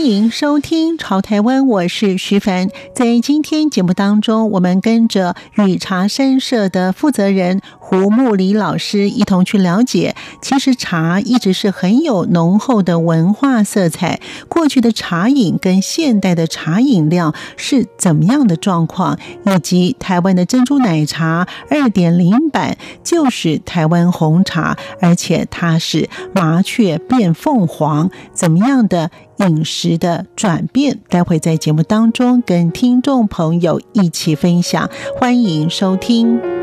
欢迎收听《潮台湾》，我是徐凡。在今天节目当中，我们跟着雨茶山社的负责人胡慕里老师一同去了解，其实茶一直是很有浓厚的文化色彩。过去的茶饮跟现代的茶饮料是怎么样的状况，以及台湾的珍珠奶茶二点零版就是台湾红茶，而且它是麻雀变凤凰，怎么样的？饮食的转变，待会在节目当中跟听众朋友一起分享，欢迎收听。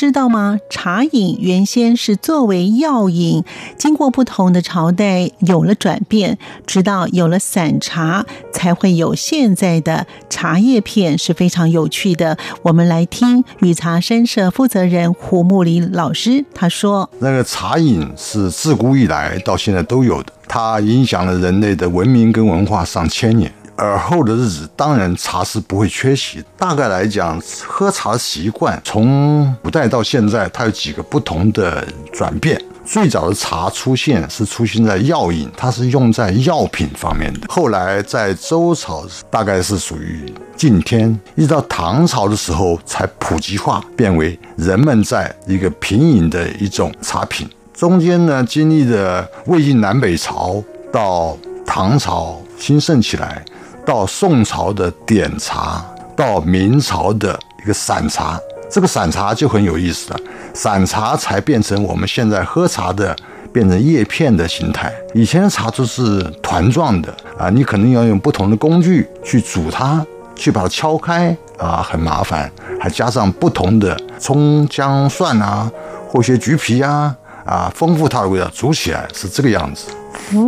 知道吗？茶饮原先是作为药饮，经过不同的朝代有了转变，直到有了散茶，才会有现在的茶叶片，是非常有趣的。我们来听与茶山社负责人胡慕林老师他说：“那个茶饮是自古以来到现在都有的，它影响了人类的文明跟文化上千年。”尔后的日子，当然茶是不会缺席。大概来讲，喝茶习惯从古代到现在，它有几个不同的转变。最早的茶出现是出现在药饮，它是用在药品方面的。后来在周朝，大概是属于敬天，一直到唐朝的时候才普及化，变为人们在一个品饮的一种茶品。中间呢，经历了魏晋南北朝到唐朝兴盛起来。到宋朝的点茶，到明朝的一个散茶，这个散茶就很有意思了。散茶才变成我们现在喝茶的，变成叶片的形态。以前的茶都是团状的啊，你可能要用不同的工具去煮它，去把它敲开啊，很麻烦，还加上不同的葱姜蒜啊，或些橘皮啊啊，丰富它的味道。煮起来是这个样子。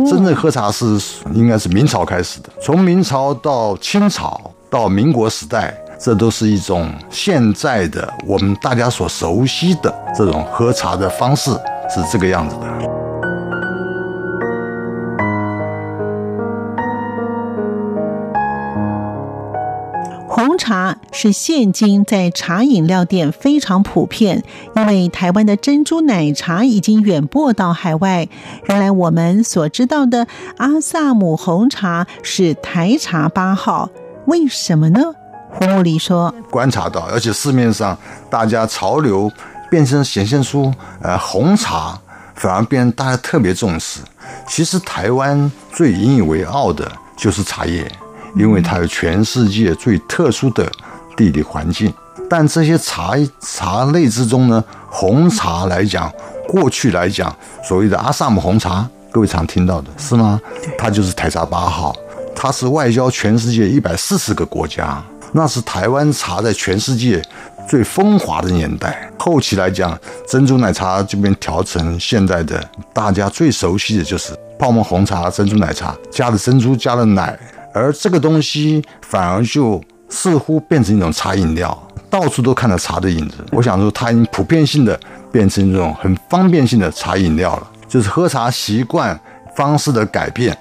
真正喝茶是应该是明朝开始的，从明朝到清朝到民国时代，这都是一种现在的我们大家所熟悉的这种喝茶的方式，是这个样子的。红茶是现今在茶饮料店非常普遍，因为台湾的珍珠奶茶已经远播到海外。原来我们所知道的阿萨姆红茶是台茶八号，为什么呢？胡慕里说：观察到，而且市面上大家潮流变成显现出，呃，红茶反而变大家特别重视。其实台湾最引以为傲的就是茶叶。因为它有全世界最特殊的地理环境，但这些茶茶类之中呢，红茶来讲，过去来讲，所谓的阿萨姆红茶，各位常听到的是吗？它就是台茶八号，它是外交全世界一百四十个国家，那是台湾茶在全世界最风华的年代。后期来讲，珍珠奶茶这边调成现在的大家最熟悉的就是泡沫红茶、珍珠奶茶，加了珍珠，加了奶。而这个东西反而就似乎变成一种茶饮料，到处都看到茶的影子。我想说，它已经普遍性的变成一种很方便性的茶饮料了，就是喝茶习惯方式的改变。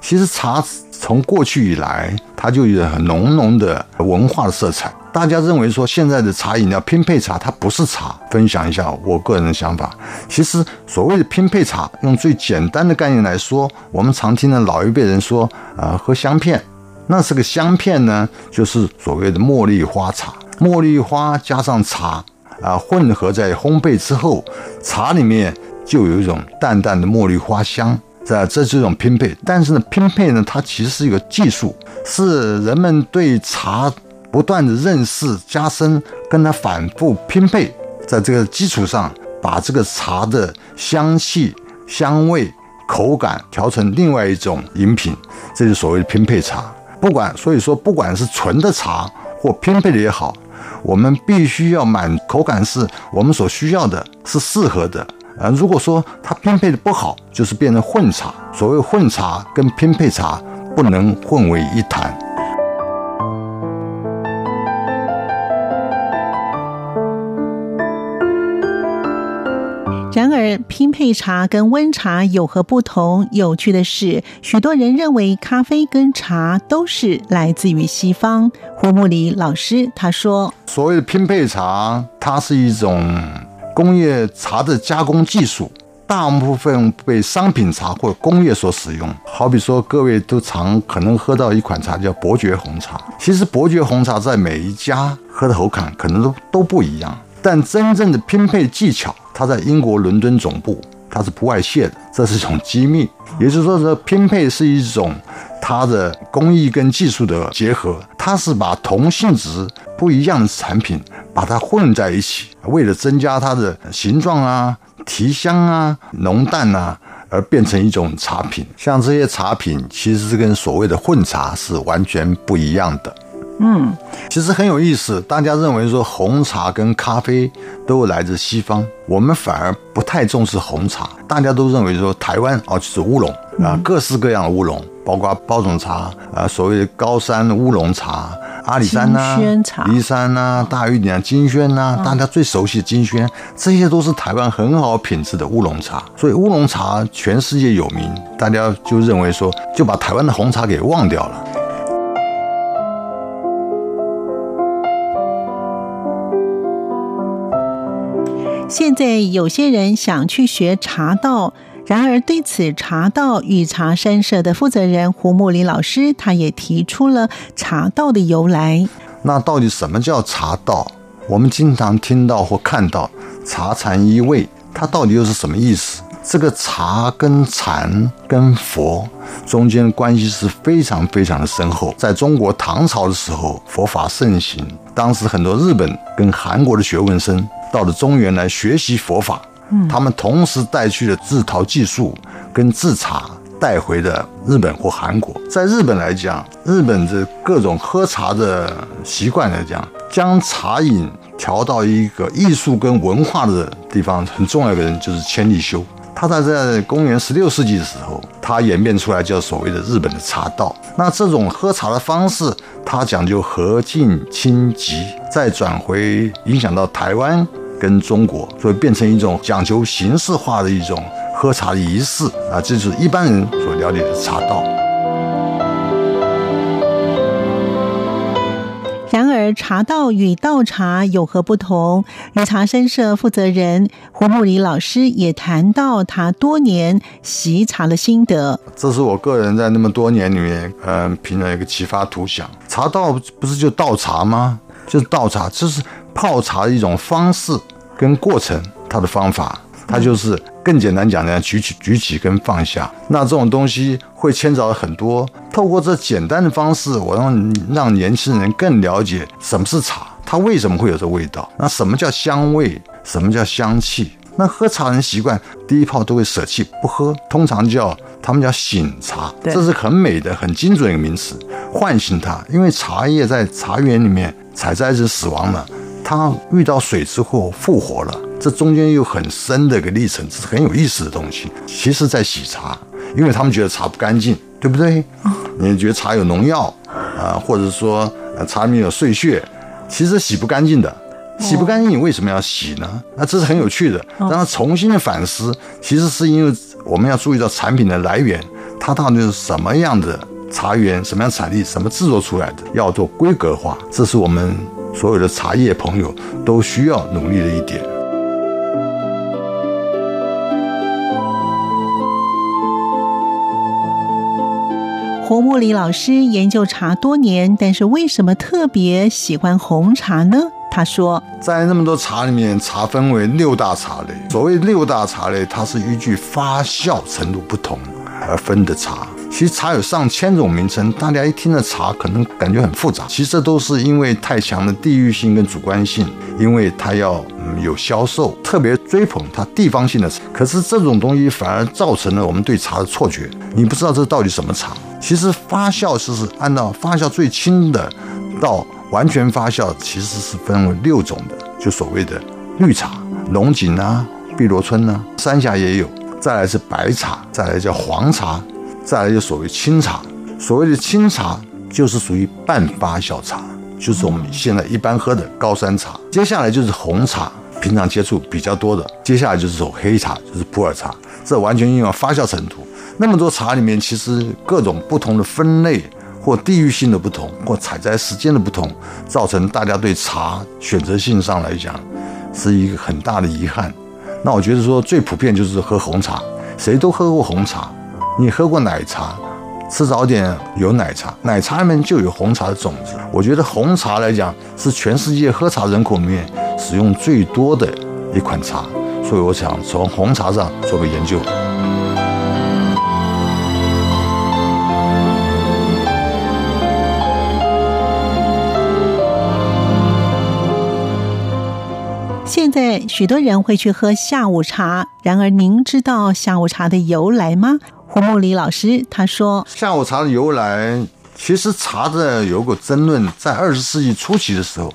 其实茶从过去以来，它就有很浓浓的文化色彩。大家认为说，现在的茶饮料拼配茶，它不是茶。分享一下我个人的想法。其实所谓的拼配茶，用最简单的概念来说，我们常听的老一辈人说，啊、喝香片。那这个香片呢，就是所谓的茉莉花茶。茉莉花加上茶，啊、混合在烘焙之后，茶里面就有一种淡淡的茉莉花香。这这是一种拼配。但是呢，拼配呢，它其实是一个技术，是人们对茶。不断的认识加深，跟它反复拼配，在这个基础上，把这个茶的香气、香味、口感调成另外一种饮品，这就所谓的拼配茶。不管所以说，不管是纯的茶或拼配的也好，我们必须要满口感是我们所需要的，是适合的。呃，如果说它拼配的不好，就是变成混茶。所谓混茶跟拼配茶。不能混为一谈。然而，拼配茶跟温茶有何不同？有趣的是，许多人认为咖啡跟茶都是来自于西方。胡木里老师他说：“所谓的拼配茶，它是一种工业茶的加工技术，大部分被商品茶或工业所使用。好比说，各位都常可能喝到一款茶叫伯爵红茶。其实，伯爵红茶在每一家喝的口感可能都都不一样，但真正的拼配技巧。”它在英国伦敦总部，它是不外泄的，这是一种机密。也就是说，这拼配是一种它的工艺跟技术的结合，它是把同性质不一样的产品把它混在一起，为了增加它的形状啊、提香啊、浓淡啊，而变成一种茶品。像这些茶品，其实是跟所谓的混茶是完全不一样的。嗯，其实很有意思。大家认为说红茶跟咖啡都来自西方，我们反而不太重视红茶。大家都认为说台湾哦就是乌龙啊，各式各样的乌龙，包括包种茶啊，所谓的高山乌龙茶、阿里山呐、啊、梨山呐、啊、大玉岭、金萱呐、啊，大家最熟悉的金萱，这些都是台湾很好品质的乌龙茶。所以乌龙茶全世界有名，大家就认为说就把台湾的红茶给忘掉了。现在有些人想去学茶道，然而对此茶道与茶山社的负责人胡木林老师，他也提出了茶道的由来。那到底什么叫茶道？我们经常听到或看到“茶禅一味”，它到底又是什么意思？这个茶跟禅跟佛中间关系是非常非常的深厚。在中国唐朝的时候，佛法盛行，当时很多日本跟韩国的学问生。到了中原来学习佛法，他们同时带去了制陶技术跟制茶带回的日本或韩国。在日本来讲，日本的各种喝茶的习惯来讲，将茶饮调到一个艺术跟文化的地方，很重要的人就是千利休。它在在公元十六世纪的时候，它演变出来叫所谓的日本的茶道。那这种喝茶的方式，它讲究和敬清寂，再转回影响到台湾跟中国，所以变成一种讲求形式化的一种喝茶的仪式啊，这就是一般人所了解的茶道。茶道与倒茶有何不同？与茶山社负责人胡木里老师也谈到他多年习茶的心得。这是我个人在那么多年里面，嗯，凭了一个启发图像。茶道不是就倒茶吗？就是倒茶，这是泡茶的一种方式跟过程，它的方法。它就是更简单讲呢，举起、举起跟放下。那这种东西会牵扯很多。透过这简单的方式，我让让年轻人更了解什么是茶，它为什么会有这味道？那什么叫香味？什么叫香气？那喝茶人习惯第一泡都会舍弃不喝，通常叫他们叫醒茶，这是很美的、很精准的一个名词，唤醒它。因为茶叶在茶园里面采摘时死亡了，它遇到水之后复活了。这中间有很深的一个历程，这是很有意思的东西。其实，在洗茶，因为他们觉得茶不干净，对不对？你觉得茶有农药啊，或者说茶里面有碎屑，其实洗不干净的。洗不干净，你为什么要洗呢？那这是很有趣的，让他重新的反思。其实是因为我们要注意到产品的来源，它到底是什么样的茶园、什么样产地、什么制作出来的，要做规格化。这是我们所有的茶叶朋友都需要努力的一点。胡慕里老师研究茶多年，但是为什么特别喜欢红茶呢？他说，在那么多茶里面，茶分为六大茶类。所谓六大茶类，它是依据发酵程度不同而分的茶。其实茶有上千种名称，大家一听的茶可能感觉很复杂。其实这都是因为太强的地域性跟主观性，因为它要嗯有销售，特别追捧它地方性的茶。可是这种东西反而造成了我们对茶的错觉，你不知道这到底什么茶。其实发酵是是按照发酵最轻的到完全发酵，其实是分为六种的，就所谓的绿茶、龙井啊、碧螺春啊、三峡也有，再来是白茶，再来叫黄茶。再来就所谓清茶，所谓的清茶就是属于半发酵茶，就是我们现在一般喝的高山茶。接下来就是红茶，平常接触比较多的。接下来就是走黑茶，就是普洱茶。这完全因为发酵程度。那么多茶里面，其实各种不同的分类，或地域性的不同，或采摘时间的不同，造成大家对茶选择性上来讲，是一个很大的遗憾。那我觉得说最普遍就是喝红茶，谁都喝过红茶。你喝过奶茶，吃早点有奶茶，奶茶里面就有红茶的种子。我觉得红茶来讲是全世界喝茶人口里面使用最多的一款茶，所以我想从红茶上做个研究。许多人会去喝下午茶，然而您知道下午茶的由来吗？胡慕里老师他说，下午茶的由来，其实茶的有个争论，在二十世纪初期的时候，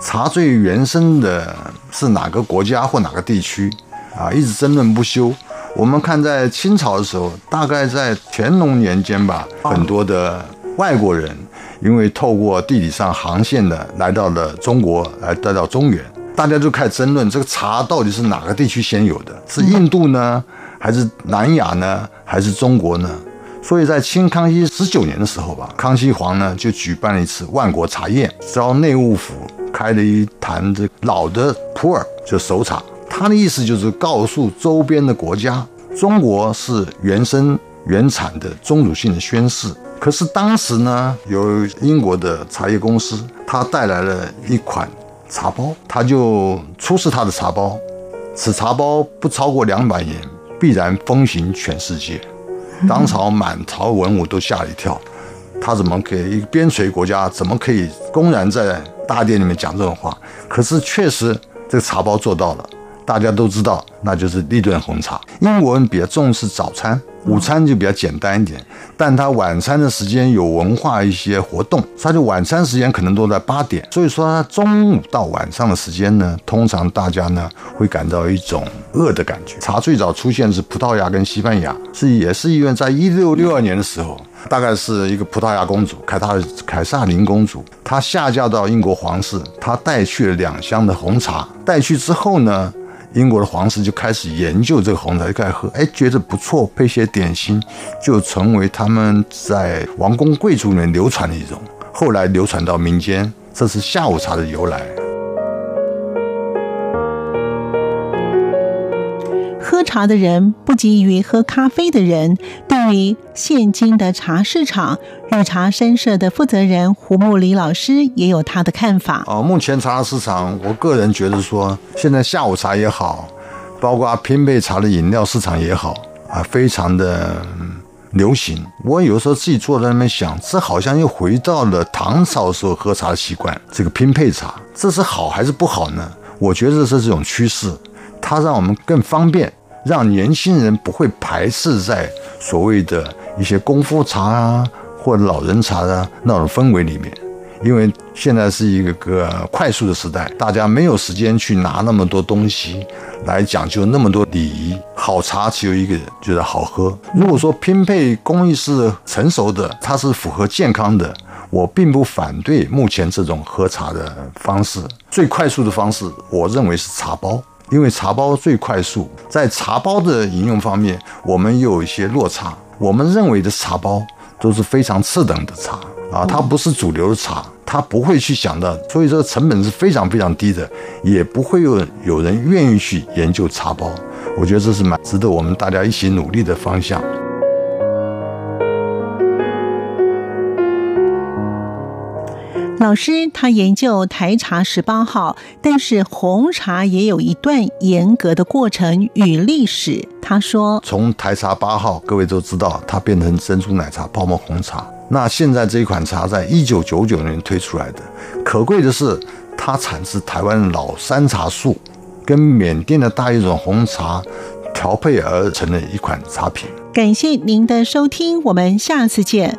茶最原生的是哪个国家或哪个地区啊，一直争论不休。我们看在清朝的时候，大概在乾隆年间吧，很多的外国人因为透过地理上航线的来到了中国，来带到中原。大家就开始争论这个茶到底是哪个地区先有的，是印度呢，还是南亚呢，还是中国呢？所以在清康熙十九年的时候吧，康熙皇呢就举办了一次万国茶宴，招内务府开了一坛这老的普洱，就熟茶。他的意思就是告诉周边的国家，中国是原生原产的宗主性的宣示。可是当时呢，有英国的茶叶公司，他带来了一款。茶包，他就出示他的茶包，此茶包不超过两百年，必然风行全世界。当朝满朝文武都吓了一跳，他怎么给一个边陲国家，怎么可以公然在大殿里面讲这种话？可是确实，这个茶包做到了，大家都知道，那就是立顿红茶。英国人比较重视早餐。午餐就比较简单一点，但他晚餐的时间有文化一些活动，他就晚餐时间可能都在八点，所以说他中午到晚上的时间呢，通常大家呢会感到一种饿的感觉。茶最早出现是葡萄牙跟西班牙，是也是因为在一六六二年的时候，大概是一个葡萄牙公主凯塔凯撒琳公主，她下嫁到英国皇室，她带去了两箱的红茶，带去之后呢。英国的皇室就开始研究这个红茶，就开始喝，哎，觉得不错，配些点心，就成为他们在王公贵族里面流传的一种。后来流传到民间，这是下午茶的由来。茶的人不急于喝咖啡的人。对于现今的茶市场，绿茶深社的负责人胡木里老师也有他的看法。哦，目前茶市场，我个人觉得说，现在下午茶也好，包括拼配茶的饮料市场也好，啊，非常的流行。我有时候自己坐在那边想，这好像又回到了唐朝时候喝茶的习惯。这个拼配茶，这是好还是不好呢？我觉得这是这种趋势，它让我们更方便。让年轻人不会排斥在所谓的一些功夫茶啊，或老人茶啊那种氛围里面，因为现在是一个个快速的时代，大家没有时间去拿那么多东西来讲究那么多礼仪。好茶只有一个人，就是好喝。如果说拼配工艺是成熟的，它是符合健康的，我并不反对目前这种喝茶的方式。最快速的方式，我认为是茶包。因为茶包最快速，在茶包的饮用方面，我们又有一些落差。我们认为的茶包都是非常次等的茶啊，它不是主流的茶，它不会去想到，所以说成本是非常非常低的，也不会有有人愿意去研究茶包。我觉得这是蛮值得我们大家一起努力的方向。老师他研究台茶十八号，但是红茶也有一段严格的过程与历史。他说：“从台茶八号，各位都知道，它变成珍珠奶茶、泡沫红茶。那现在这一款茶，在一九九九年推出来的，可贵的是，它产自台湾老山茶树，跟缅甸的大叶种红茶调配而成的一款茶品。”感谢您的收听，我们下次见。